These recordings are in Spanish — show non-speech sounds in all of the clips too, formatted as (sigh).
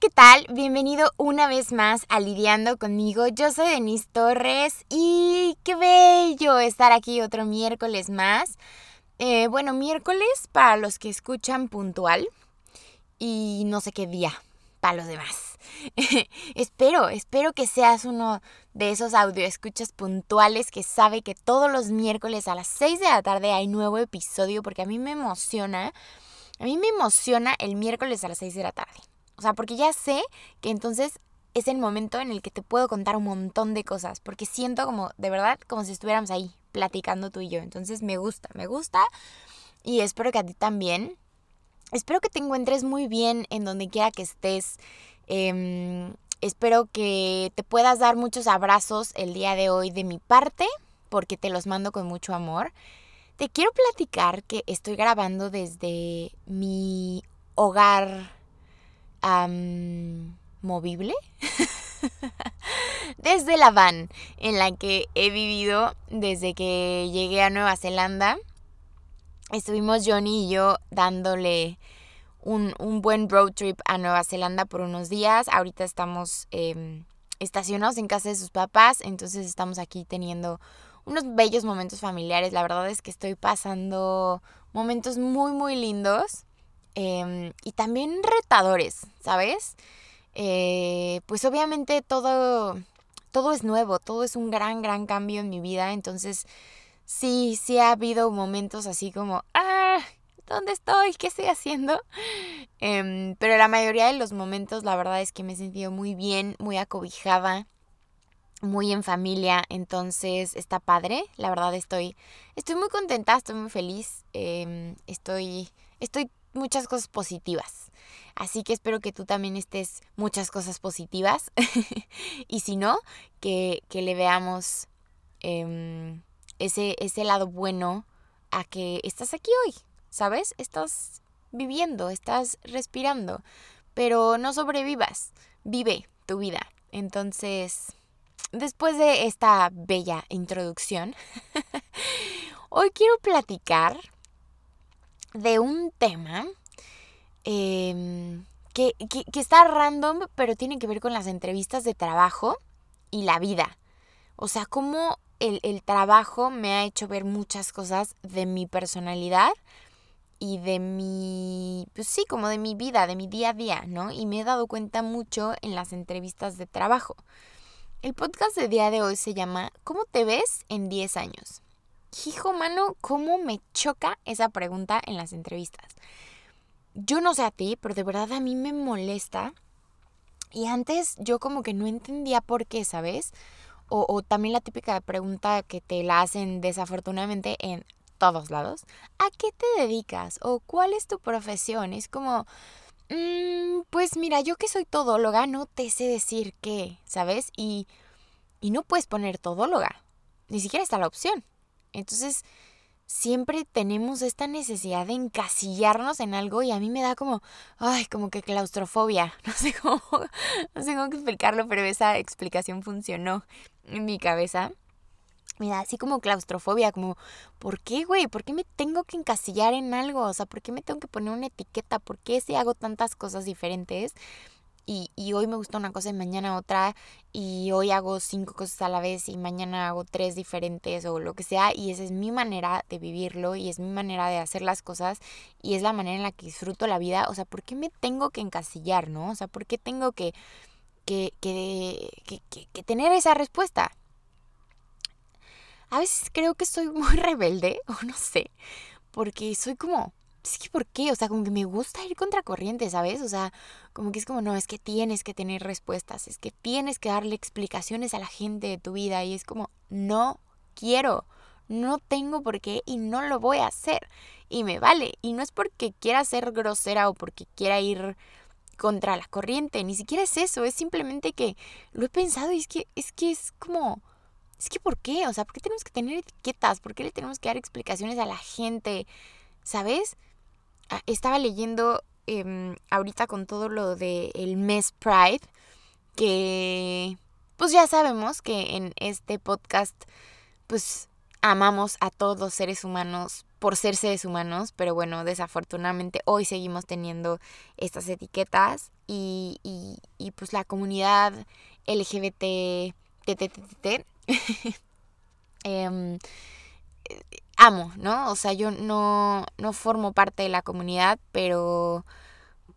¿qué tal? Bienvenido una vez más a Lidiando conmigo. Yo soy Denise Torres y qué bello estar aquí otro miércoles más. Eh, bueno, miércoles para los que escuchan puntual y no sé qué día para los demás. (laughs) espero, espero que seas uno de esos audio escuchas puntuales que sabe que todos los miércoles a las 6 de la tarde hay nuevo episodio porque a mí me emociona. A mí me emociona el miércoles a las 6 de la tarde. O sea, porque ya sé que entonces es el momento en el que te puedo contar un montón de cosas, porque siento como, de verdad, como si estuviéramos ahí platicando tú y yo. Entonces me gusta, me gusta y espero que a ti también. Espero que te encuentres muy bien en donde quiera que estés. Em, espero que te puedas dar muchos abrazos el día de hoy de mi parte, porque te los mando con mucho amor. Te quiero platicar que estoy grabando desde mi hogar movible. (laughs) desde la van en la que he vivido desde que llegué a Nueva Zelanda. Estuvimos Johnny y yo dándole un, buen road trip a Nueva Zelanda por unos días. Ahorita estamos em, estacionados en casa de sus papás, entonces estamos aquí teniendo unos bellos momentos familiares. La verdad es que estoy pasando momentos muy, muy lindos. Em, y también retadores, ¿sabes? Eh, pues obviamente todo, todo es nuevo, todo es un gran, gran cambio en mi vida, entonces sí, sí ha habido momentos así como, ah, ¿dónde estoy? ¿Qué estoy haciendo? (laughs) Em, pero la mayoría de los momentos la verdad es que me he sentido muy bien, muy acobijada, muy en familia, entonces está padre, la verdad estoy, estoy muy contenta, estoy muy feliz, em, estoy, estoy muchas cosas positivas. Así que espero que tú también estés muchas cosas positivas. (laughs) y si no, que, le veamos em, ese, ese lado bueno a que estás aquí hoy, ¿sabes? Estás viviendo, estás respirando, pero no sobrevivas, vive tu vida. Entonces, después de esta bella introducción, (laughs) hoy quiero platicar de un tema em, que, está random, pero tiene que ver con las entrevistas de trabajo y la vida. O sea, cómo el, el, trabajo me ha hecho ver muchas cosas de mi personalidad y de mi, pues sí, como de mi vida, de mi día a día, ¿no? Y me he dado cuenta mucho en las entrevistas de trabajo. El podcast de día de hoy se llama ¿Cómo te ves en 10 años? Hijo mano, cómo me choca esa pregunta en las entrevistas. Yo no sé a ti, pero de verdad a mí me molesta. Y antes yo como que no entendía por qué, ¿sabes? O, también la típica pregunta que te la hacen desafortunadamente en todos lados. ¿A qué te dedicas? ¿O cuál es tu profesión? Es como, mm, pues mira, yo que soy todóloga no te sé decir qué, ¿sabes? Y, y no puedes poner todóloga. Ni siquiera está la opción. Entonces, siempre tenemos esta necesidad de encasillarnos en algo y a mí me da como, ay, como que claustrofobia. (laughs) No sé cómo, no sé cómo explicarlo, pero esa explicación funcionó en mi cabeza. Me da así como claustrofobia, como, ¿por qué, güey? ¿Por qué me tengo que encasillar en algo? O sea, ¿por qué me tengo que poner una etiqueta? ¿Por qué si hago tantas cosas diferentes? Y, hoy me gusta una cosa y mañana otra y hoy hago cinco cosas a la vez y mañana hago tres diferentes o lo que sea y esa es mi manera de vivirlo y es mi manera de hacer las cosas y es la manera en la que disfruto la vida. O sea, ¿por qué me tengo que encasillar, no? O sea, ¿por qué tengo que, que, que, que, que tener esa respuesta? A veces creo que soy muy (laughs) rebelde o no sé, porque soy como es que ¿por qué? O sea, como que me gusta ir contra corriente, ¿sabes? O sea, como que es como, no, es que tienes que tener respuestas, es que tienes que darle explicaciones a la gente de tu vida y es como, no quiero, no tengo por qué y no lo voy a hacer. Y me vale. Y no es porque quiera ser grosera o porque quiera ir contra la corriente, ni siquiera es eso, es simplemente que lo he pensado y es que es que es como es que ¿por qué? O sea, ¿por qué tenemos que tener etiquetas? ¿Por qué le tenemos que dar explicaciones a la gente? ¿Sabes? Ah, estaba leyendo em, ahorita con todo lo del el mes Pride, que pues ya sabemos que en este podcast pues amamos a todos los seres humanos por ser seres humanos, pero bueno, desafortunadamente hoy seguimos teniendo estas etiquetas y, y, pues la comunidad LGBT, em, amo, ¿no? O sea, yo no, no formo parte de la comunidad, pero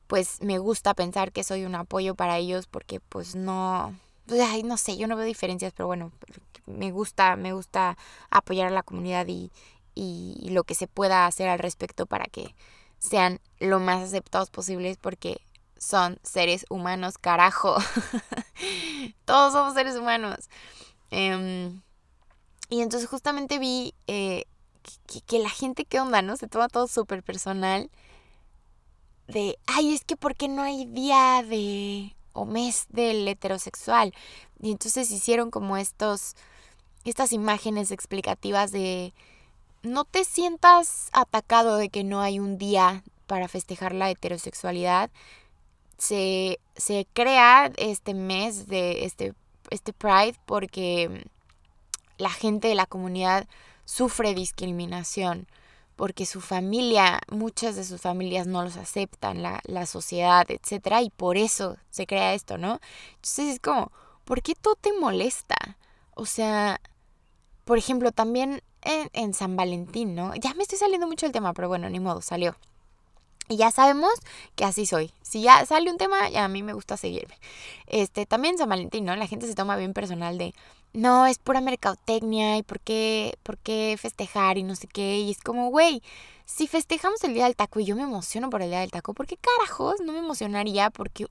pues me gusta pensar que soy un apoyo para ellos porque pues no, ay, no sé, yo no veo diferencias, pero bueno, me gusta, me gusta apoyar a la comunidad y, y lo que se pueda hacer al respecto para que sean lo más aceptados posibles porque son seres humanos, carajo. (laughs) Todos somos seres humanos. Em, y entonces justamente vi eh, que, la gente, ¿qué onda, no? Se toma todo súper personal. De, ay, es que ¿por qué no hay día de o mes del heterosexual? Y entonces hicieron como estos, estas imágenes explicativas de, no te sientas atacado de que no hay un día para festejar la heterosexualidad. Se, se crea este mes de este, este Pride porque la gente de la comunidad sufre discriminación porque su familia, muchas de sus familias no los aceptan, la, la sociedad, etc. Y por eso se crea esto, ¿no? Entonces es como, ¿por qué todo te molesta? O sea, por ejemplo, también en, San Valentín, ¿no? Ya me estoy saliendo mucho el tema, pero bueno, ni modo, salió. Y ya sabemos que así soy. Si ya sale un tema, ya a mí me gusta seguirme. Este, también San Valentín, ¿no? La gente se toma bien personal de, no, es pura mercadotecnia y por qué, por qué festejar y no sé qué. Y es como, güey, si festejamos el Día del Taco y yo me emociono por el Día del Taco, ¿por qué carajos no me emocionaría porque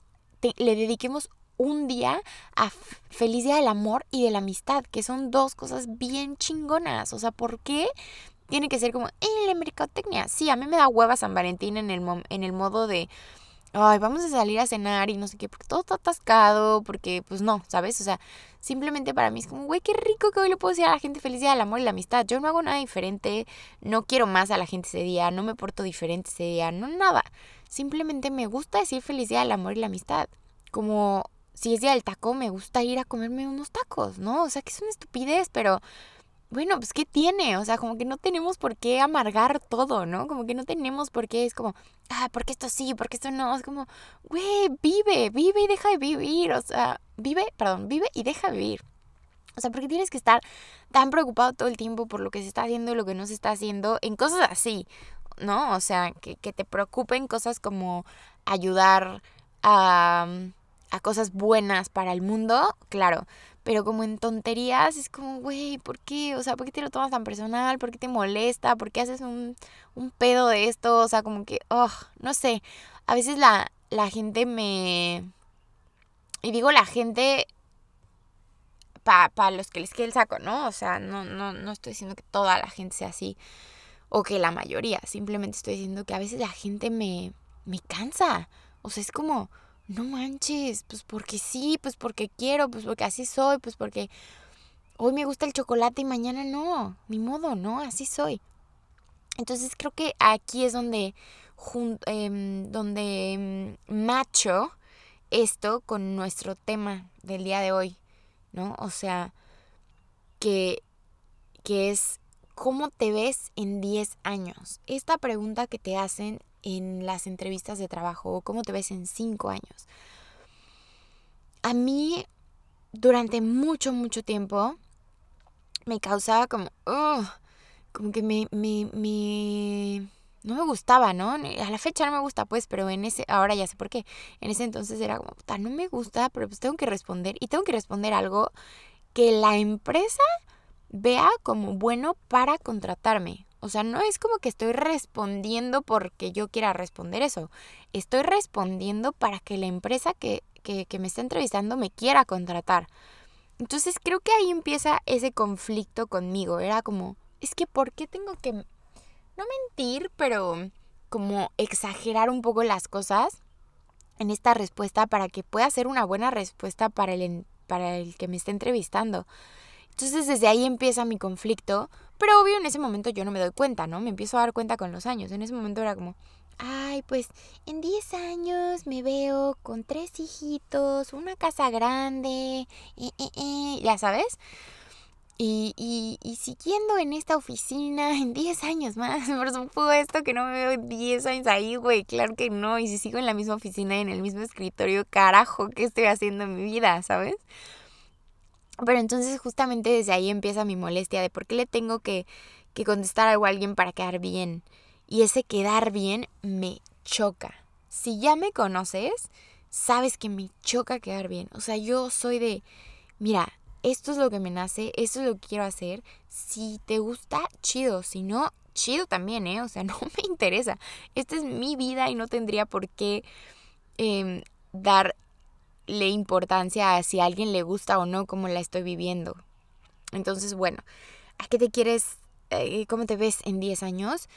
le dediquemos un día a feliz día del amor y de la amistad, que son dos cosas bien chingonas. O sea, ¿por qué tiene que ser como en la mercadotecnia? Sí, a mí me da hueva San Valentín en el, en el modo de, ay, vamos a salir a cenar y no sé qué, porque todo está atascado, porque pues no, ¿sabes? O sea, simplemente para mí es como, güey, qué rico que hoy le puedo decir a la gente feliz día del amor y la amistad. Yo no hago nada diferente, no quiero más a la gente ese día, no me porto diferente ese día, no nada. Simplemente me gusta decir feliz día del amor y la amistad. Como si es día del taco, me gusta ir a comerme unos tacos, ¿no? O sea, que es una estupidez, pero bueno, pues ¿qué tiene? O sea, como que no tenemos por qué amargar todo, ¿no? Como que no tenemos por qué, es como, ah, porque esto sí, porque esto no, es como, güey, vive, vive y deja de vivir, o sea, vive, perdón, vive y deja de vivir. O sea, porque tienes que estar tan preocupado todo el tiempo por lo que se está haciendo y lo que no se está haciendo en cosas así, ¿no? O sea, que, que te preocupen cosas como ayudar a a cosas buenas para el mundo, claro. Pero como en tonterías, es como, güey, ¿por qué? O sea, ¿por qué te lo tomas tan personal? ¿Por qué te molesta? ¿Por qué haces un, un pedo de esto? O sea, como que, oh, no sé. A veces la, la gente me... Y digo la gente para pa los que les quede el saco, ¿no? O sea, no, no, no estoy diciendo que toda la gente sea así o que la mayoría. Simplemente estoy diciendo que a veces la gente me, me cansa. O sea, es como, no manches, pues porque sí, pues porque quiero, pues porque así soy, pues porque hoy me gusta el chocolate y mañana no, ni modo, ¿no? Así soy. Entonces creo que aquí es donde, em, donde em, macho esto con nuestro tema del día de hoy, ¿no? O sea, que, que es ¿cómo te ves en 10 años? Esta pregunta que te hacen en las entrevistas de trabajo cómo te ves en cinco años. A mí, durante mucho, mucho tiempo, me causaba como, como que me, me, me, no me gustaba, ¿no? A la fecha no me gusta, pues, pero en ese, ahora ya sé por qué. En ese entonces era como, puta, no me gusta, pero pues tengo que responder. Y tengo que responder algo que la empresa vea como bueno para contratarme. O sea, no es como que estoy respondiendo porque yo quiera responder eso. Estoy respondiendo para que la empresa que, me está entrevistando me quiera contratar. Entonces creo que ahí empieza ese conflicto conmigo. Era como, es que ¿por qué tengo que, no mentir, pero como exagerar un poco las cosas en esta respuesta para que pueda ser una buena respuesta para el, para el que me está entrevistando? Entonces desde ahí empieza mi conflicto, pero obvio en ese momento yo no me doy cuenta, ¿no? Me empiezo a dar cuenta con los años. En ese momento era como, ay, pues en 10 años me veo con tres hijitos, una casa grande, ya sabes. Y, y, y, siguiendo en esta oficina en 10 años más, (laughs) por supuesto que no me veo 10 años ahí, güey, claro que no. Y si sigo en la misma oficina en el mismo escritorio, carajo, ¿qué estoy haciendo en mi vida, sabes? Pero entonces justamente desde ahí empieza mi molestia de por qué le tengo que, que contestar algo a alguien para quedar bien. Y ese quedar bien me choca. Si ya me conoces, sabes que me choca quedar bien. O sea, yo soy de, mira, esto es lo que me nace, esto es lo que quiero hacer. Si te gusta, chido. Si no, chido también, ¿eh? O sea, (laughs) no me interesa. Esta es mi vida y no tendría por qué eh, darle importancia a si a alguien le gusta o no como la estoy viviendo. Entonces, bueno, ¿a qué te quieres, eh, cómo te ves en 10 años?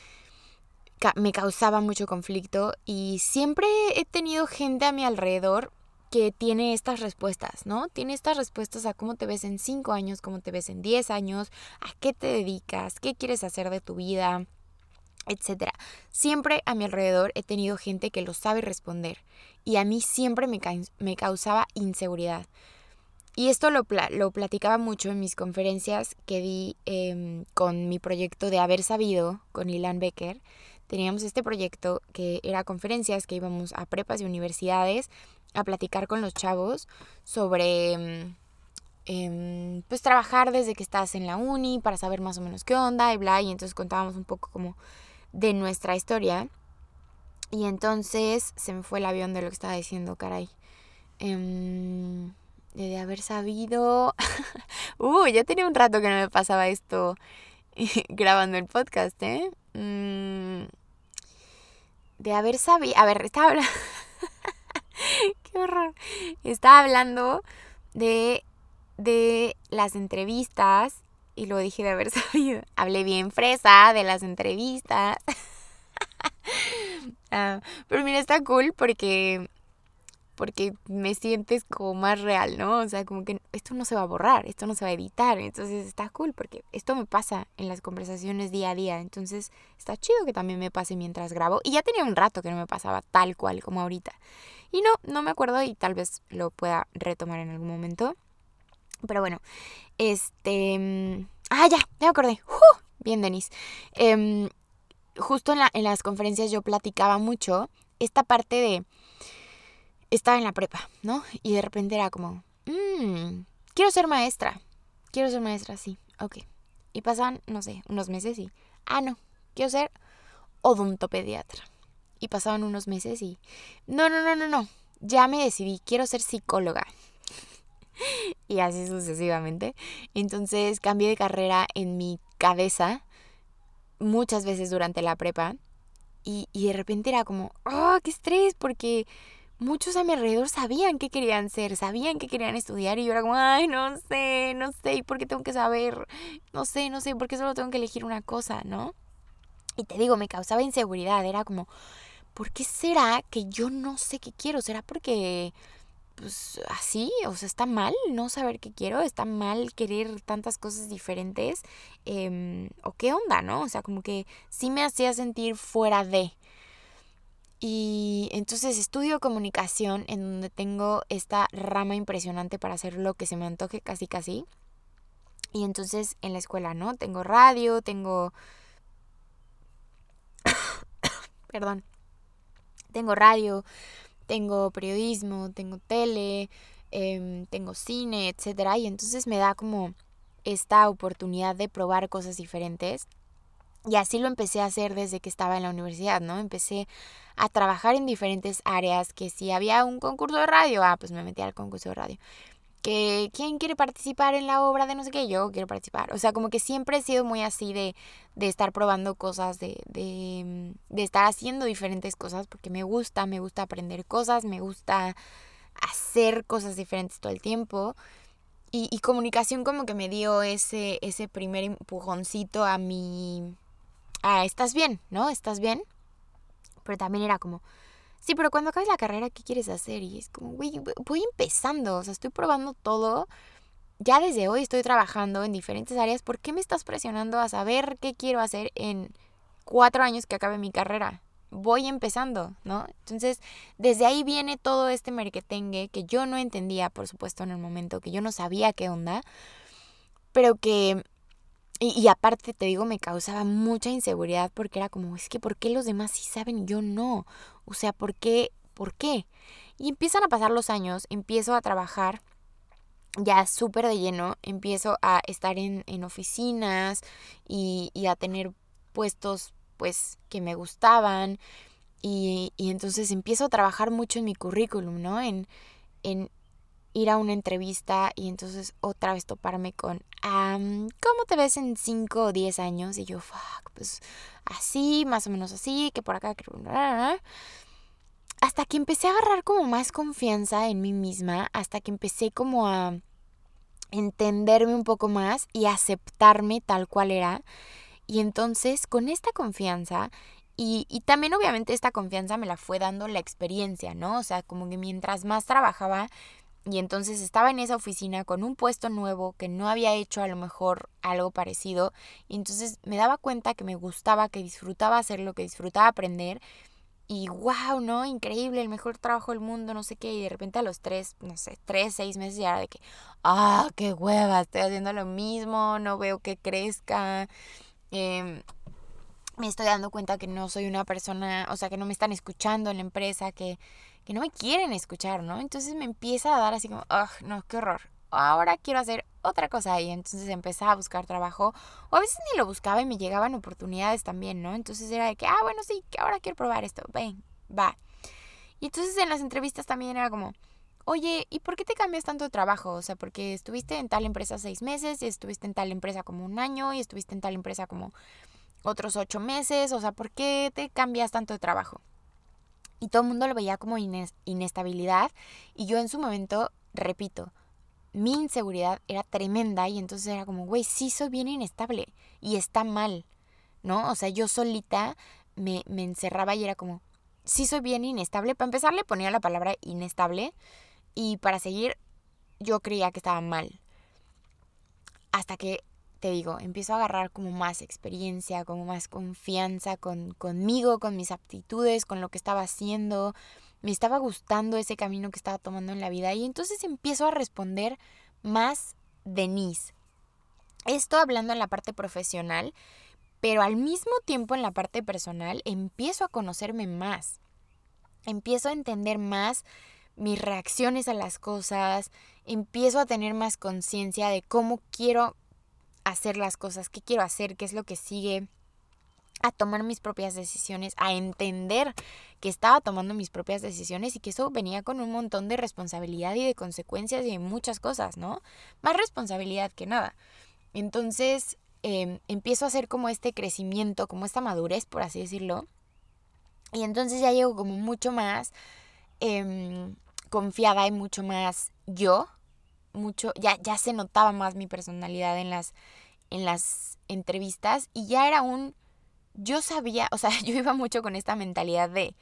me causaba mucho conflicto y siempre he tenido gente a mi alrededor que tiene estas respuestas, ¿no? Tiene estas respuestas a cómo te ves en 5 años, cómo te ves en 10 años, a qué te dedicas, qué quieres hacer de tu vida, etcétera. Siempre a mi alrededor he tenido gente que lo sabe responder y a mí siempre me, me causaba inseguridad. Y esto lo, lo, platicaba mucho en mis conferencias que di em, con mi proyecto de Haber Sabido con Ilan Becker. Teníamos este proyecto que era conferencias que íbamos a prepas y universidades a platicar con los chavos sobre em, pues trabajar desde que estás en la uni para saber más o menos qué onda y bla y entonces contábamos un poco como de nuestra historia. Y entonces se me fue el avión de lo que estaba diciendo caray. Em, de haber sabido. (laughs) Uh ya tenía un rato que no me pasaba esto (laughs) grabando el podcast eh mm, de haber sabido a ver estaba hablando (laughs) Qué horror. Estaba hablando de, de las entrevistas y lo dije de haber (laughs) sabido. Hablé bien fresa de las entrevistas. (laughs) Ah, pero mira, está cool porque porque me sientes como más real, ¿no? O sea, como que esto no se va a borrar, esto no se va a editar, entonces está cool porque esto me pasa en las conversaciones día a día, entonces está chido que también me pase mientras grabo y ya tenía un rato que no me pasaba tal cual como ahorita. Y no, no me acuerdo y tal vez lo pueda retomar en algún momento. Pero bueno, este... Mm, ah, ya, ya me acordé. Bien, Denis. Em, justo en, la, en las conferencias yo platicaba mucho esta parte de... Estaba en la prepa, ¿no? Y de repente era como... Mmm, quiero ser maestra. Quiero ser maestra, sí. Ok. Y pasan, no sé, unos meses y... Ah, no. Quiero ser odontopediatra. Y pasaban unos meses y, no, no, no, no, no, ya me decidí, quiero ser psicóloga. (laughs) y así sucesivamente. Entonces cambié de carrera en mi cabeza muchas veces durante la prepa. Y, y de repente era como, oh, qué estrés, porque muchos a mi alrededor sabían qué querían ser, sabían qué querían estudiar y yo era como, ay, no sé, no sé, ¿y por qué tengo que saber? No sé, no sé, ¿por qué solo tengo que elegir una cosa, no? Y te digo, me causaba inseguridad, era como, ¿por qué será que yo no sé qué quiero? ¿Será porque, pues así, o sea, está mal no saber qué quiero? ¿Está mal querer tantas cosas diferentes? Em, ¿O qué onda, no? O sea, como que sí me hacía sentir fuera de. Y entonces estudio comunicación en donde tengo esta rama impresionante para hacer lo que se me antoje casi casi. Y entonces en la escuela, ¿no? Tengo radio, tengo... (coughs) Perdón tengo radio, tengo periodismo, tengo tele, em, tengo cine, etc. Y entonces me da como esta oportunidad de probar cosas diferentes. Y así lo empecé a hacer desde que estaba en la universidad, ¿no? Empecé a trabajar en diferentes áreas, que si había un concurso de radio, ah, pues me metí al concurso de radio que quién quiere participar en la obra de no sé qué, yo quiero participar. O sea, como que siempre he sido muy así de, de estar probando cosas, de, de, de, estar haciendo diferentes cosas, porque me gusta, me gusta aprender cosas, me gusta hacer cosas diferentes todo el tiempo. Y, y comunicación como que me dio ese, ese primer empujoncito a mi... a estás bien, ¿no? Estás bien. Pero también era como, sí, pero cuando acabes la carrera, ¿qué quieres hacer? Y es como, güey, voy empezando, o sea, estoy probando todo. Ya desde hoy estoy trabajando en diferentes áreas. ¿Por qué me estás presionando a saber qué quiero hacer en cuatro años que acabe mi carrera? Voy empezando, ¿no? Entonces, desde ahí viene todo este merquetengue que yo no entendía, por supuesto, en el momento, que yo no sabía qué onda. pero que y, aparte, te digo, me causaba mucha inseguridad porque era como, es que ¿por qué los demás sí saben y yo no? O sea, ¿por qué? ¿Por qué? Y empiezan a pasar los años, empiezo a trabajar ya súper de lleno, empiezo a estar en, en oficinas y, y, a tener puestos pues que me gustaban y, y, entonces empiezo a trabajar mucho en mi currículum, ¿no? En, en, ir a una entrevista y entonces otra vez toparme con, ¿cómo te ves en 5 o 10 años? Y yo, fuck, pues así, más o menos así, que por acá, que... Hasta que empecé a agarrar como más confianza en mí misma, hasta que empecé como a entenderme un poco más y aceptarme tal cual era. Y entonces con esta confianza y, y, también obviamente esta confianza me la fue dando la experiencia, ¿no? O sea, como que mientras más trabajaba, y entonces estaba en esa oficina con un puesto nuevo que no había hecho a lo mejor algo parecido. Y entonces me daba cuenta que me gustaba, que disfrutaba hacerlo, que disfrutaba aprender. Y wow, ¿no? Increíble, el mejor trabajo del mundo, no sé qué. Y de repente a los tres, no sé, tres, seis meses ya era de que, ah, qué hueva, estoy haciendo lo mismo, no veo que crezca. Eh, me estoy dando cuenta que no soy una persona, o sea, que no me están escuchando en la empresa, que, que no me quieren escuchar, ¿no? Entonces me empieza a dar así como, ugh, no, qué horror. Ahora quiero hacer otra cosa y entonces empezaba a buscar trabajo o a veces ni lo buscaba y me llegaban oportunidades también, ¿no? Entonces era de que, ah, bueno, sí, que ahora quiero probar esto, ven, va. Y entonces en las entrevistas también era como, oye, ¿y por qué te cambias tanto de trabajo? O sea, porque estuviste en tal empresa seis meses y estuviste en tal empresa como un año y estuviste en tal empresa como otros ocho meses, o sea, ¿por qué te cambias tanto de trabajo? Y todo el mundo lo veía como inestabilidad y yo en su momento, repito, mi inseguridad era tremenda y entonces era como, güey, sí soy bien inestable y está mal, ¿no? O sea, yo solita me, me encerraba y era como, sí soy bien inestable. Para empezar le ponía la palabra inestable y para seguir yo creía que estaba mal. Hasta que te digo, empiezo a agarrar como más experiencia, como más confianza con, conmigo, con mis aptitudes, con lo que estaba haciendo. Me estaba gustando ese camino que estaba tomando en la vida y entonces empiezo a responder más Denise. Esto hablando en la parte profesional, pero al mismo tiempo en la parte personal empiezo a conocerme más. Empiezo a entender más mis reacciones a las cosas, empiezo a tener más conciencia de cómo quiero hacer las cosas, qué quiero hacer, qué es lo que sigue, a tomar mis propias decisiones, a entender que estaba tomando mis propias decisiones y que eso venía con un montón de responsabilidad y de consecuencias y de muchas cosas, ¿no? Más responsabilidad que nada. Entonces em, empiezo a hacer como este crecimiento, como esta madurez, por así decirlo. Y entonces ya llego como mucho más em, confiada y mucho más yo, mucho, ya, ya se notaba más mi personalidad en las, en las entrevistas y ya era un, yo sabía, o sea, (laughs) yo iba mucho con esta mentalidad de,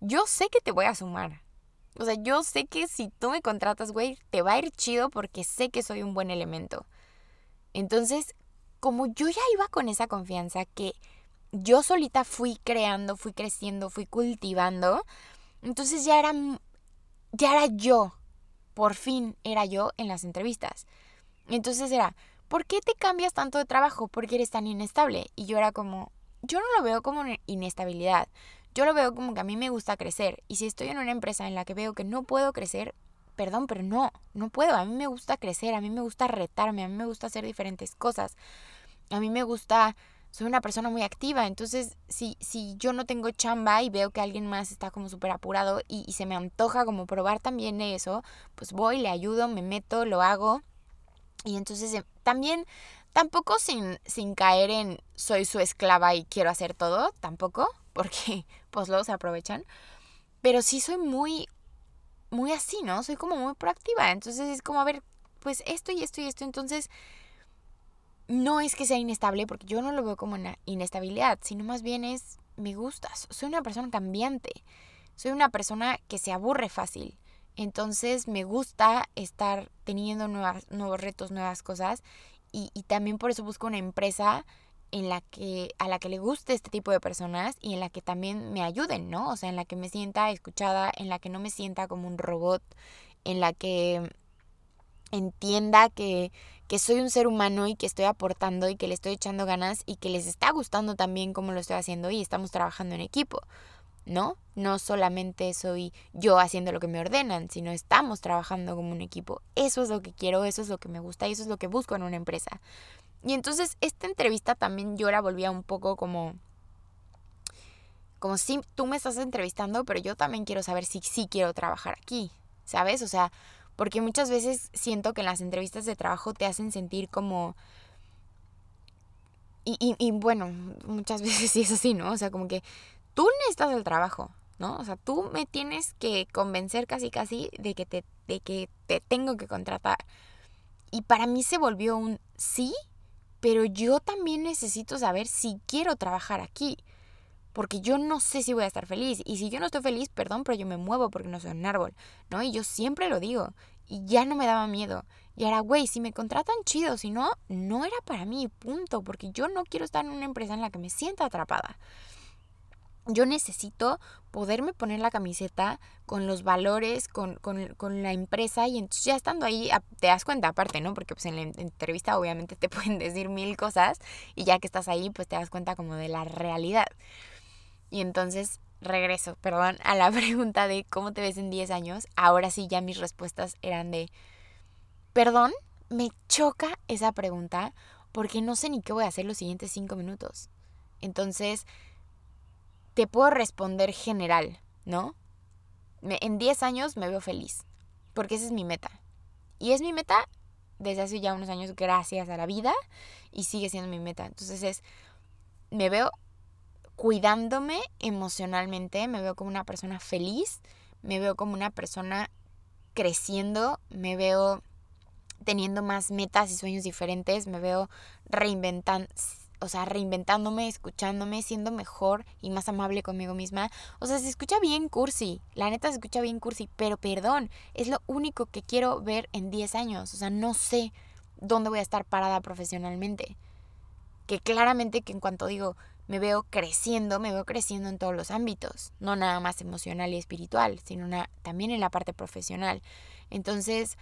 yo sé que te voy a sumar. O sea, yo sé que si tú me contratas, güey, te va a ir chido porque sé que soy un buen elemento. Entonces, como yo ya iba con esa confianza que yo solita fui creando, fui creciendo, fui cultivando, entonces ya era, ya era yo por fin era yo en las entrevistas. Entonces era, ¿por qué te cambias tanto de trabajo? Porque eres tan inestable. Y yo era como, yo no lo veo como inestabilidad. Yo lo veo como que a mí me gusta crecer. Y si estoy en una empresa en la que veo que no puedo crecer, perdón, pero no, no puedo. A mí me gusta crecer, a mí me gusta retarme, a mí me gusta hacer diferentes cosas. A mí me gusta soy una persona muy activa, entonces si, si yo no tengo chamba y veo que alguien más está como súper apurado y, se me antoja como probar también eso, pues voy, le ayudo, me meto, lo hago. Y entonces eh, también, tampoco sin, sin caer en soy su esclava y quiero hacer todo, tampoco, (laughs) porque pues luego se aprovechan. Pero sí soy muy, muy así, ¿no? Soy como muy proactiva. Entonces es como, a ver, pues esto y esto y esto. Entonces no es que sea inestable, porque yo no lo veo como una inestabilidad, sino más bien es, me gusta, soy una persona cambiante, soy una persona que se aburre fácil. Entonces me gusta estar teniendo nuevas, nuevos retos, nuevas cosas y, y también por eso busco una empresa en la que a la que le guste este tipo de personas y en la que también me ayuden, ¿no? O sea, en la que me sienta escuchada, en la que no me sienta como un robot, en la que entienda que, que soy un ser humano y que estoy aportando y que le estoy echando ganas y que les está gustando también como lo estoy haciendo y estamos trabajando en equipo. ¿no? No solamente soy yo haciendo lo que me ordenan, sino estamos trabajando como un equipo. Eso es lo que quiero, eso es lo que me gusta y eso es lo que busco en una empresa. Y entonces esta entrevista también yo la volvía un poco como como si tú me estás entrevistando, pero yo también quiero saber si sí quiero trabajar aquí, ¿sabes? O sea, porque muchas veces siento que en las entrevistas de trabajo te hacen sentir como... Y, y, y bueno, muchas (laughs) veces sí es así, ¿no? O sea, como que tú necesitas el trabajo, ¿no? O sea, tú me tienes que convencer casi casi de que te, de que te tengo que contratar. Y para mí se volvió un sí, pero yo también necesito saber si quiero trabajar aquí. Porque yo no sé si voy a estar feliz. Y si yo no estoy feliz, perdón, pero yo me muevo porque no soy un árbol, ¿no? Y yo siempre lo digo. Y ya no me daba miedo. Y ahora, güey, si me contratan chido, si no, no era para mí, punto. Porque yo no quiero estar en una empresa en la que me sienta atrapada yo necesito poderme poner la camiseta con los valores, con, la empresa y entonces ya estando ahí te das cuenta aparte, ¿no? Porque pues en la entrevista obviamente te (laughs) pueden decir mil cosas y ya que estás ahí pues te das cuenta como de la realidad. Y entonces regreso, perdón, a la (laughs) pregunta de cómo te ves en 10 años. Ahora sí ya mis respuestas eran de, perdón, me choca esa pregunta porque no sé ni qué voy a hacer los siguientes 5 minutos. Entonces te puedo responder general, ¿no? en 10 años me veo feliz, porque esa es mi meta. Y es mi meta desde hace ya unos años gracias a la vida y sigue siendo mi meta. Entonces es, me veo cuidándome emocionalmente, me veo como una persona feliz, me veo como una persona creciendo, me veo teniendo más metas y sueños diferentes, me veo reinventando o sea, reinventándome, escuchándome, siendo mejor y más amable conmigo misma. O sea, se escucha bien cursi, la neta se escucha bien cursi, pero perdón, es lo único que quiero ver en 10 años. O sea, no sé dónde voy a estar parada profesionalmente. Que claramente que en cuanto digo, me veo creciendo, me veo creciendo en todos los ámbitos, no nada más emocional y espiritual, sino también en la parte profesional. Entonces,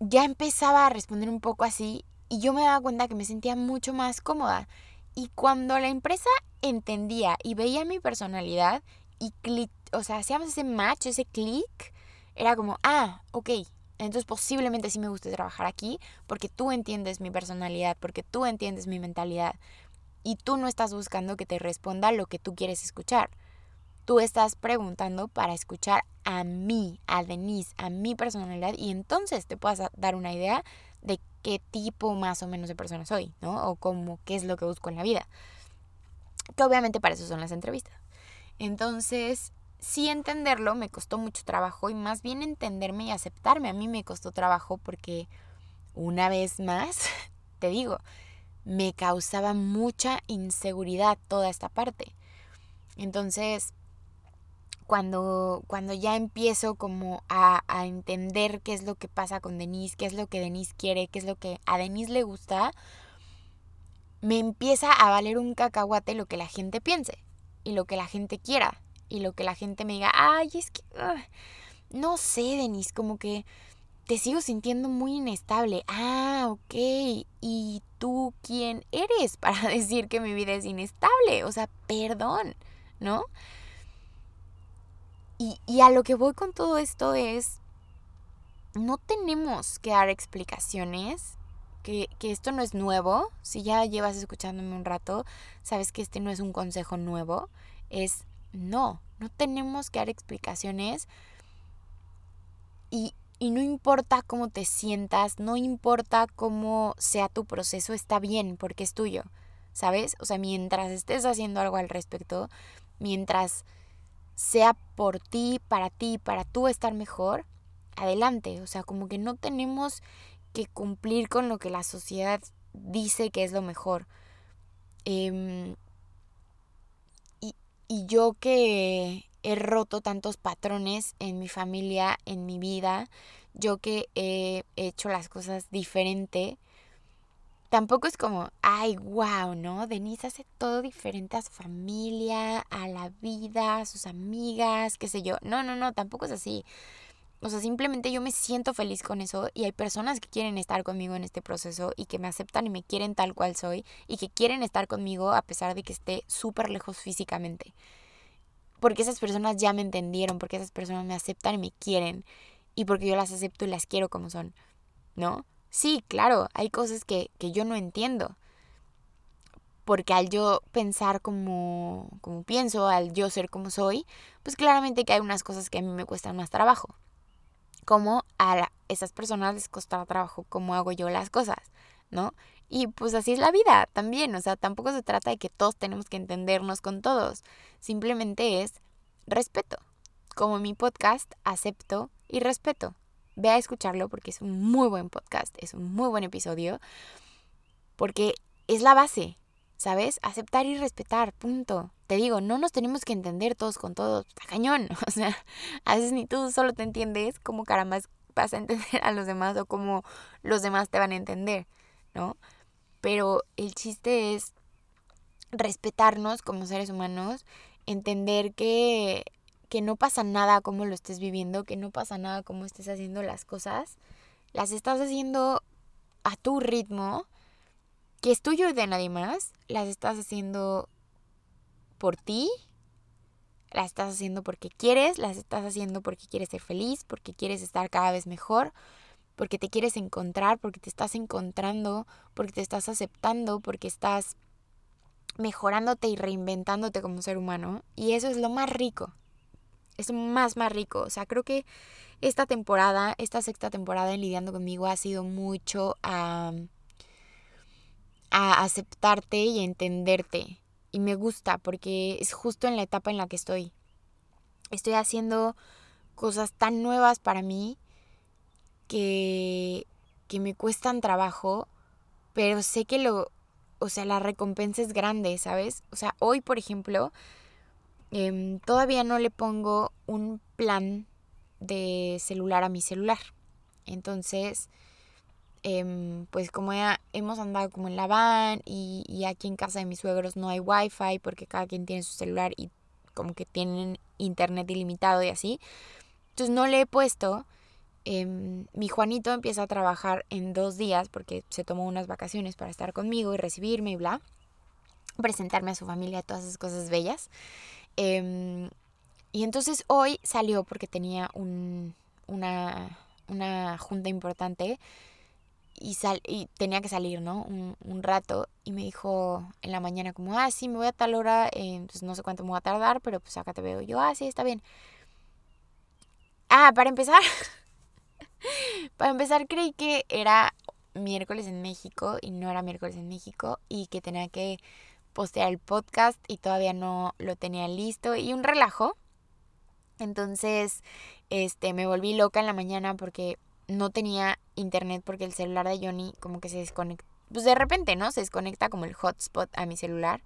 ya empezaba a responder un poco así y yo me daba cuenta que me sentía mucho más cómoda. Y cuando la empresa entendía y veía mi personalidad y clic, o sea, hacíamos ese match, ese clic, era como, ah, ok, entonces posiblemente sí me guste trabajar aquí porque tú entiendes mi personalidad, porque tú entiendes mi mentalidad y tú no estás buscando que te responda lo que tú quieres escuchar. Tú estás preguntando para escuchar a mí, a Denise, a mi personalidad y entonces te puedas dar una idea de qué tipo más o menos de persona soy, ¿no? O como qué es lo que busco en la vida. Que obviamente para eso son las entrevistas. Entonces, sí entenderlo me costó mucho trabajo y más bien entenderme y aceptarme a mí me costó trabajo porque una vez más, (laughs) te digo, me causaba mucha inseguridad toda esta parte. Entonces, cuando, cuando ya empiezo como a, a, entender qué es lo que pasa con Denise, qué es lo que Denise quiere, qué es lo que a Denise le gusta, me empieza a valer un cacahuate lo que la gente piense y lo que la gente quiera y lo que la gente me diga, ay, es que, no sé, Denise, como que te sigo sintiendo muy inestable. Ah, ok. ¿Y tú quién eres (laughs) para decir que mi vida es inestable? O sea, perdón, ¿no? Y, a lo que voy con todo esto es, no tenemos que dar explicaciones, que, que, esto no es nuevo. Si ya llevas escuchándome un rato, sabes que este no es un consejo nuevo. Es no, no tenemos que dar explicaciones. Y, y no importa cómo te sientas, no importa cómo sea tu proceso, está bien porque es tuyo, ¿sabes? O sea, mientras estés haciendo algo al respecto, mientras sea por ti, para ti, para tú estar mejor, adelante. O sea, como que no tenemos que cumplir con lo que la sociedad dice que es lo mejor. Em, y, y yo que he roto tantos patrones en mi familia, en mi vida, yo que he hecho las cosas diferente, tampoco es como, ay, wow, ¿no? Denise hace todo diferente a su familia, a la vida, a sus amigas, qué sé yo. No, no, no, tampoco es así. O sea, simplemente yo me siento feliz con eso y hay personas que quieren estar conmigo en este proceso y que me aceptan y me quieren tal cual soy y que quieren estar conmigo a pesar de que esté súper lejos físicamente. Porque esas personas ya me entendieron, porque esas personas me aceptan y me quieren y porque yo las acepto y las quiero como son, ¿no? Sí, claro, hay cosas que, que yo no entiendo. Porque al yo pensar como, como pienso, al yo ser como soy, pues claramente que hay unas cosas que a mí me cuestan más trabajo cómo a esas personas les costará trabajo cómo hago yo las cosas, ¿no? Y pues así es la vida también, o sea, tampoco se trata de que todos tenemos que entendernos con todos, simplemente es respeto. Como mi podcast, acepto y respeto. Ve a escucharlo porque es un muy buen podcast, es un muy buen episodio, porque es la base, ¿sabes? Aceptar y respetar, punto. Te digo, no nos tenemos que entender todos con todos, está cañón. (laughs) O sea, a veces ni tú solo te entiendes cómo caramba vas a entender a los demás o cómo los demás te van a entender, ¿no? Pero el chiste es respetarnos como seres humanos, entender que, que no pasa nada como lo estés viviendo, que no pasa nada como estés haciendo las cosas, las estás haciendo a tu ritmo que es tuyo y de nadie más, las estás haciendo por ti, las estás haciendo porque quieres, las estás haciendo porque quieres ser feliz, porque quieres estar cada vez mejor, porque te quieres encontrar, porque te estás encontrando, porque te estás aceptando, porque estás mejorándote y reinventándote como ser humano. Y eso es lo más rico. Es más, más rico. O sea, creo que esta temporada, esta sexta temporada en Lidiando conmigo ha sido mucho a a aceptarte y a entenderte. Y me gusta porque es justo en la etapa en la que estoy. Estoy haciendo cosas tan nuevas para mí que, que me cuestan trabajo, pero sé que lo, o sea, la recompensa es grande, ¿sabes? O sea, hoy, por ejemplo, em, todavía no le pongo un plan de celular a mi celular. Entonces, Em, pues como ya hemos andado como en la van y, aquí en casa de mis suegros no hay wifi porque cada quien tiene su celular y como que tienen internet ilimitado y así. Entonces no le he puesto. Em, mi Juanito empieza a trabajar en dos días porque se tomó unas vacaciones para estar conmigo y recibirme y bla. Presentarme a su familia, todas esas cosas bellas. Em, y entonces hoy salió porque tenía un, una, una junta importante y, sal, y tenía que salir, ¿no? Un, un, rato y me dijo en la mañana como, ah, sí, me voy a tal hora, eh, pues no sé cuánto me voy a tardar, pero pues acá te veo. Yo, ah, sí, está bien. Ah, para empezar, (laughs) (laughs) para empezar creí que era miércoles en México y no era miércoles en México y que tenía que postear el podcast y todavía no lo tenía listo y un relajo. Entonces, este, me volví loca en la mañana porque no tenía internet porque el celular de Johnny como que se desconecta. Pues de repente, ¿no? Se desconecta como el hotspot a mi celular.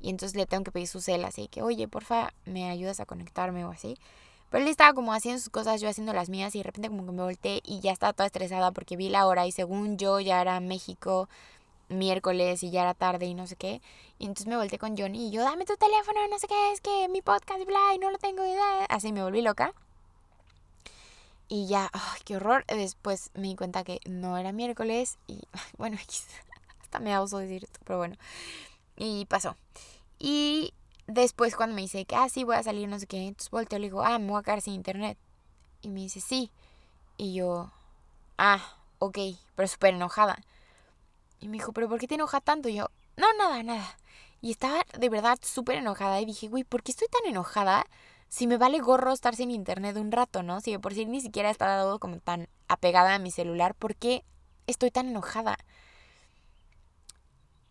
Y entonces le tengo que pedir su cel así que, oye, porfa, me ayudas a conectarme o así. Pero él estaba como haciendo sus cosas, yo haciendo las mías y de repente como que me volteé y ya estaba toda estresada porque vi la hora y según yo ya era México miércoles y ya era tarde y no sé qué. Y entonces me volteé con Johnny y yo, dame tu teléfono, no sé qué, es que mi podcast, bla, y no lo tengo. Y así me volví loca. Y ya, ay, qué horror. Después me di cuenta que no era miércoles y, (laughs) bueno, (laughs) hasta me da oso decir esto, pero bueno. Y pasó. Y después cuando me dice que, ah, sí, voy a salir, no sé qué, entonces volteo y le digo, ah, me voy a quedar sin internet. Y me dice, sí. Y yo, ah, ok, pero súper enojada. Y me dijo, pero ¿por qué te enoja tanto? Y yo, no, nada, nada. Y estaba de verdad súper enojada y dije, güey, ¿por qué estoy tan enojada? si me vale gorro estar sin internet un rato, ¿no? Si por si ni siquiera he estado como tan apegada a mi celular, ¿por qué estoy tan enojada?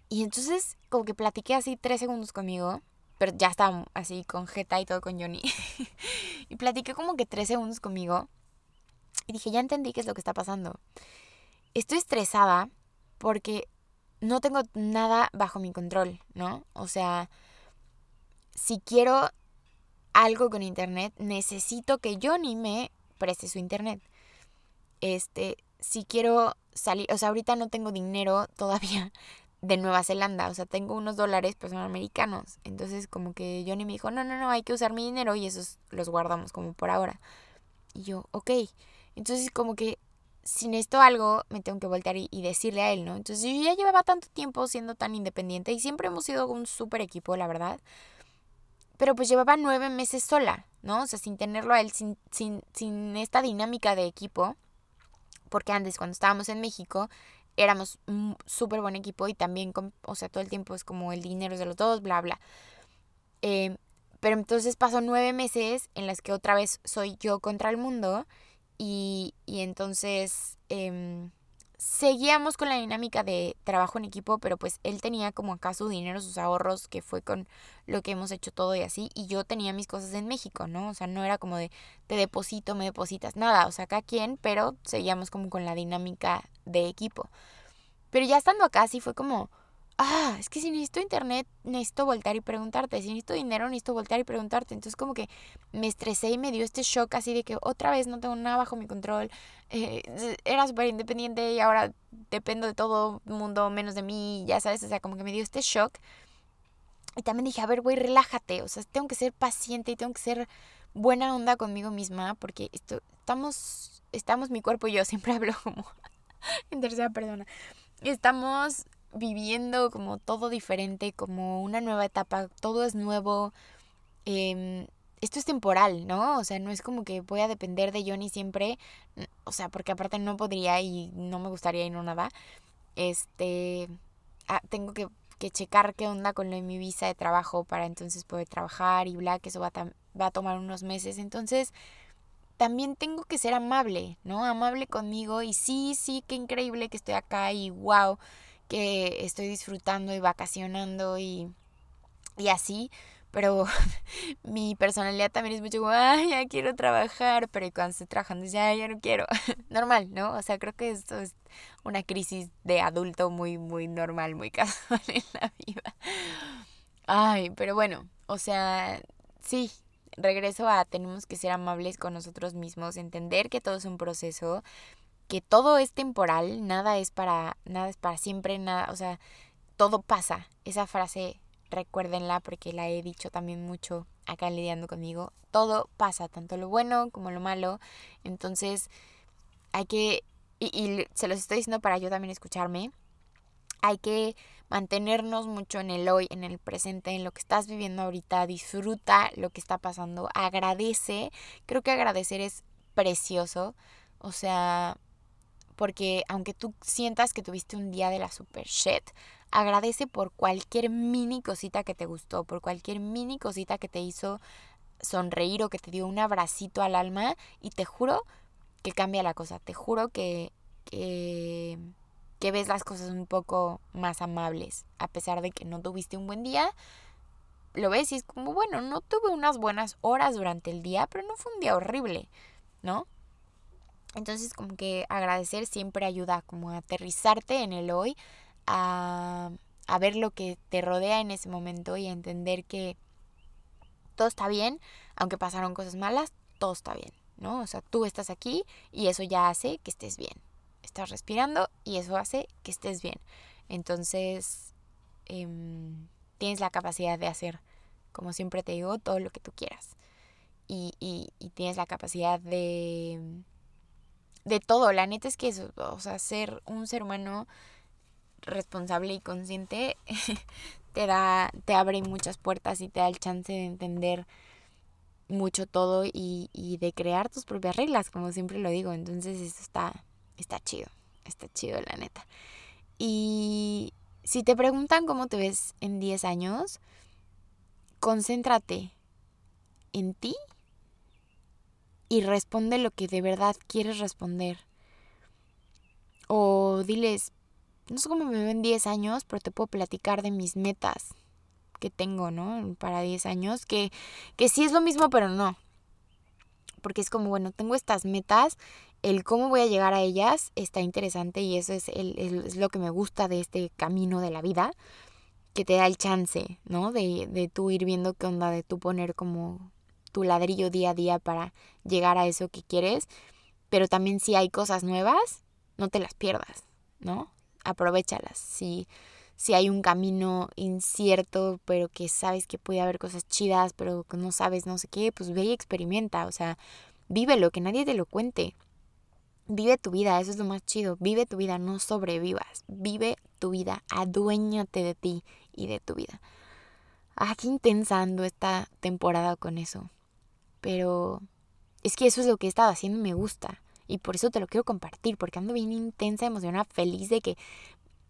Y entonces como que platiqué así tres segundos conmigo, pero ya estaba así con Jeta y todo con Johnny. (laughs) y platiqué como que tres segundos conmigo y dije, ya entendí qué es lo que está pasando. Estoy estresada porque no tengo nada bajo mi control, ¿no? O sea, si quiero algo con internet, necesito que Johnny me preste su internet. Este, si quiero salir, o sea, ahorita no tengo dinero todavía de Nueva Zelanda, o sea, tengo unos dólares, pero son americanos. Entonces, como que Johnny me dijo, no, no, no, hay que usar mi dinero y esos los guardamos como por ahora. Y yo, ok. Entonces como que si necesito algo, me tengo que voltear y, decirle a él, ¿no? Entonces yo ya llevaba tanto tiempo siendo tan independiente y siempre hemos sido un súper equipo, la verdad. Pero pues llevaba nueve meses sola, ¿no? O sea, sin tenerlo a él, sin, sin, sin esta dinámica de equipo. Porque antes, cuando estábamos en México, éramos un súper buen equipo y también, o sea, todo el tiempo es como el dinero es de los dos, bla, bla. Eh, pero entonces pasó nueve meses en las que otra vez soy yo contra el mundo y, y entonces eh, seguíamos con la dinámica de trabajo en equipo, pero pues él tenía como acá su dinero, sus ahorros, que fue con lo que hemos hecho todo y así, y yo tenía mis cosas en México, ¿no? O sea, no era como de te deposito, me depositas, nada, o sea, acá quien, pero seguíamos como con la dinámica de equipo. Pero ya estando acá sí fue como, ah, es que si necesito internet, necesito voltear y preguntarte, si necesito dinero, necesito voltear y preguntarte. Entonces como que me estresé y me dio este shock así de que otra vez no tengo nada bajo mi control, eh, era súper independiente y ahora dependo de todo mundo menos de mí, ya sabes, o sea, como que me dio este shock. Y también dije, a ver, güey, relájate, o sea, tengo que ser paciente y tengo que ser buena onda conmigo misma porque esto, estamos, estamos mi cuerpo y yo, (laughs) siempre hablo como en tercera persona, estamos viviendo como todo diferente, como una nueva etapa, todo es nuevo. Em, esto es temporal, ¿no? O sea, no es como que voy a depender de Johnny siempre, o sea, porque aparte no podría y no me gustaría y no nada. Este, ah, tengo que, que, checar qué onda con lo de mi visa de trabajo para entonces poder trabajar y bla, que eso va va a tomar unos meses. Entonces, también tengo que ser amable, ¿no? Amable conmigo y sí, sí, qué increíble que estoy acá y wow que estoy disfrutando y vacacionando y, y así, pero (laughs) mi personalidad también es mucho como, ay, ya quiero trabajar, pero cuando estoy trabajando ya, ya no quiero. (laughs) normal, ¿no? O sea, creo que esto es una crisis de adulto muy, muy normal, muy (laughs) casual en la vida. Ay, pero bueno, o sea, sí, regreso a tenemos que ser amables con nosotros mismos, entender que todo es un proceso, que todo es temporal, nada es para nada es para siempre, nada, o sea, todo pasa. Esa frase recuérdenla porque la he dicho también mucho acá lidiando conmigo. Todo pasa, tanto lo bueno como lo malo. Entonces, hay que y, y se los estoy diciendo para yo también escucharme. Hay que mantenernos mucho en el hoy, en el presente, en lo que estás viviendo ahorita. Disfruta lo que está pasando. Agradece. Creo que agradecer es precioso. O sea, porque aunque tú sientas que tuviste un día de la super shit, agradece por cualquier mini cosita que te gustó, por cualquier mini cosita que te hizo sonreír o que te dio un abracito al alma y te juro que cambia la cosa, te juro que, que, que ves las cosas un poco más amables, a pesar de que no tuviste un buen día, lo ves y es como, bueno, no tuve unas buenas horas durante el día, pero no fue un día horrible, ¿no? Entonces como que agradecer siempre ayuda como a aterrizarte en el hoy, a, a ver lo que te rodea en ese momento y a entender que todo está bien, aunque pasaron cosas malas, todo está bien, ¿no? O sea, tú estás aquí y eso ya hace que estés bien. Estás respirando y eso hace que estés bien. Entonces, em, tienes la capacidad de hacer, como siempre te digo, todo lo que tú quieras. Y, y, y tienes la capacidad de de todo. La neta es que eso, o sea, ser un ser humano responsable y consciente (laughs) te da, te abre muchas puertas y te da el chance de entender mucho todo y, y de crear tus propias reglas, como siempre lo digo. Entonces eso está, está chido, está chido la neta. Y si te preguntan cómo te ves en 10 años, concéntrate en ti y responde lo que de verdad quieres responder. O diles, no sé cómo me veo en 10 años, pero te puedo platicar de mis metas que tengo, ¿no? Para 10 años, que, que sí es lo mismo, pero no. Porque es como, bueno, tengo estas metas, el cómo voy a llegar a ellas está interesante y eso es, el, es lo que me gusta de este camino de la vida, que te da el chance, ¿no? De, de tú ir viendo qué onda, de tú poner como tu ladrillo día a día para llegar a eso que quieres, pero también si hay cosas nuevas, no te las pierdas, ¿no? Aprovechalas. Si, si hay un camino incierto, pero que sabes que puede haber cosas chidas, pero que no sabes no sé qué, pues ve y experimenta, o sea, vívelo, que nadie te lo cuente. Vive tu vida, eso es lo más chido. Vive tu vida, no sobrevivas. Vive tu vida, aduéñate de ti y de tu vida. Ah, qué intensa ando esta temporada con eso. Pero es que eso es lo que he estado haciendo y me gusta. Y por eso te lo quiero compartir, porque ando bien intensa, emocionada, feliz de que,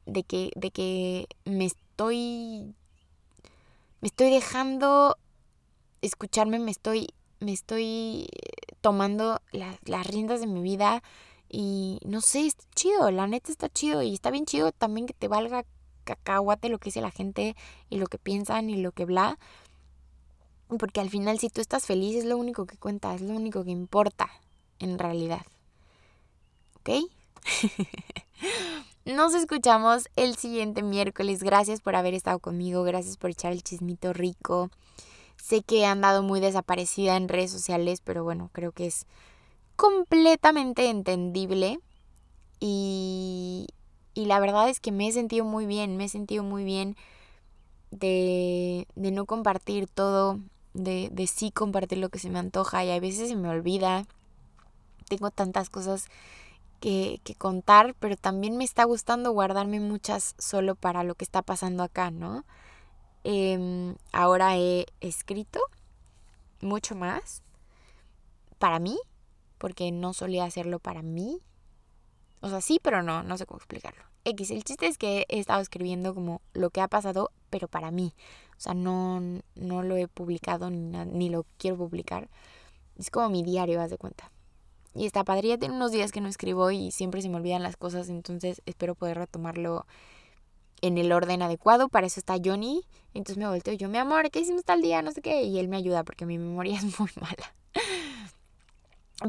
de que, de que me estoy, me estoy dejando escucharme, me estoy, me estoy tomando las riendas de mi vida y no sé, está chido, la neta está chido y está bien chido también que te valga cacahuate lo que dice la gente y lo que piensan y lo que bla. Porque al final si tú estás feliz es lo único que cuenta, es lo único que importa en realidad. ¿ok? (laughs) Nos escuchamos el siguiente miércoles. Gracias por haber estado conmigo, gracias por echar el chismito rico. Sé que he andado muy desaparecida en redes sociales, pero bueno, creo que es completamente entendible. Y, y la verdad es que me he sentido muy bien, me he sentido muy bien de, de no compartir todo, de, de sí compartir lo que se me antoja y a veces se me olvida. Tengo tantas cosas que, contar, pero también me está gustando guardarme muchas solo para lo que está pasando acá, ¿no? Em, ahora he escrito mucho más para mí, porque no solía hacerlo para mí. O sea, sí, pero no, no sé cómo explicarlo. X, el chiste es que he estado escribiendo como lo que ha pasado, pero para mí. O sea, no, no lo he publicado ni, ni lo quiero publicar. Es como mi diario, haz de cuenta. Y está padre, tiene unos días que no escribo y siempre se me olvidan las cosas, entonces espero poder retomarlo en el orden adecuado. Para eso está Johnny. Entonces me volteo yo, mi amor, ¿qué hicimos tal día? No sé qué. Y él me ayuda porque mi memoria (laughs) es muy mala.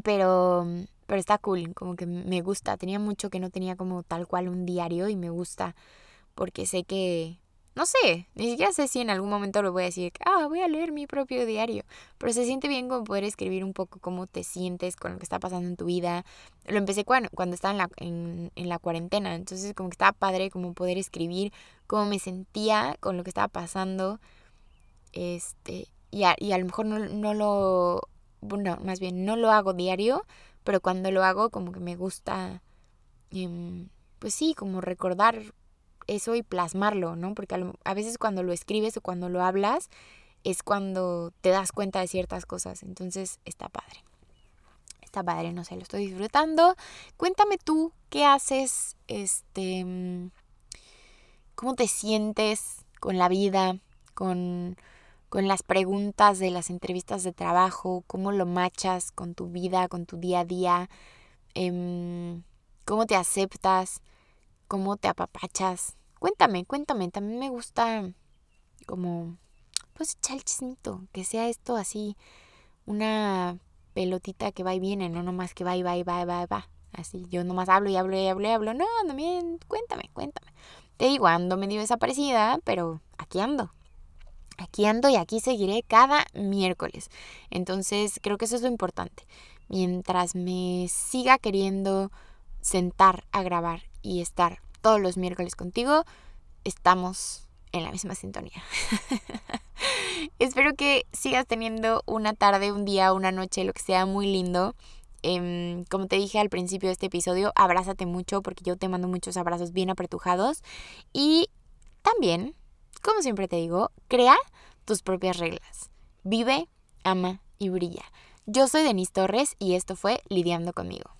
Pero, pero está cool, como que me gusta. Tenía mucho que no tenía como tal cual un diario y me gusta porque sé que no sé, ni siquiera sé si en algún momento lo voy a decir, ah, voy a leer mi propio diario, pero se siente bien como poder escribir un poco cómo te sientes con lo que está pasando en tu vida. Lo empecé cuando, cuando estaba en la, en, en la cuarentena, entonces como que estaba padre como poder escribir cómo me sentía con lo que estaba pasando. Este, y a, y a lo mejor no, no lo, bueno, más bien no lo hago diario, pero cuando lo hago como que me gusta, em, pues sí, como recordar eso y plasmarlo, ¿no? Porque a, veces cuando lo escribes o cuando lo hablas es cuando te das cuenta de ciertas cosas. Entonces está padre. Está padre, no sé, lo estoy disfrutando. Cuéntame tú qué haces, este, cómo te sientes con la vida, con, con las preguntas de las entrevistas de trabajo, cómo lo machas con tu vida, con tu día a día, em, cómo te aceptas cómo te apapachas. Cuéntame, cuéntame, también me gusta como, pues echar el chismito, que sea esto así, una pelotita que va y viene, no nomás que va y va y va y va y va. Así, yo nomás hablo y hablo y hablo y hablo. No, también, cuéntame, cuéntame. Te digo, ando medio desaparecida, pero aquí ando. Aquí ando y aquí seguiré cada miércoles. Entonces, creo que eso es lo importante. Mientras me siga queriendo sentar a grabar y estar todos los miércoles contigo, estamos en la misma sintonía. (laughs) Espero que sigas teniendo una tarde, un día, una noche, lo que sea muy lindo. Em, como te dije al principio de este episodio, abrázate mucho porque yo te mando muchos abrazos bien apretujados. Y también, como siempre te digo, crea tus propias reglas. Vive, ama y brilla. Yo soy Denise Torres y esto fue Lidiando conmigo.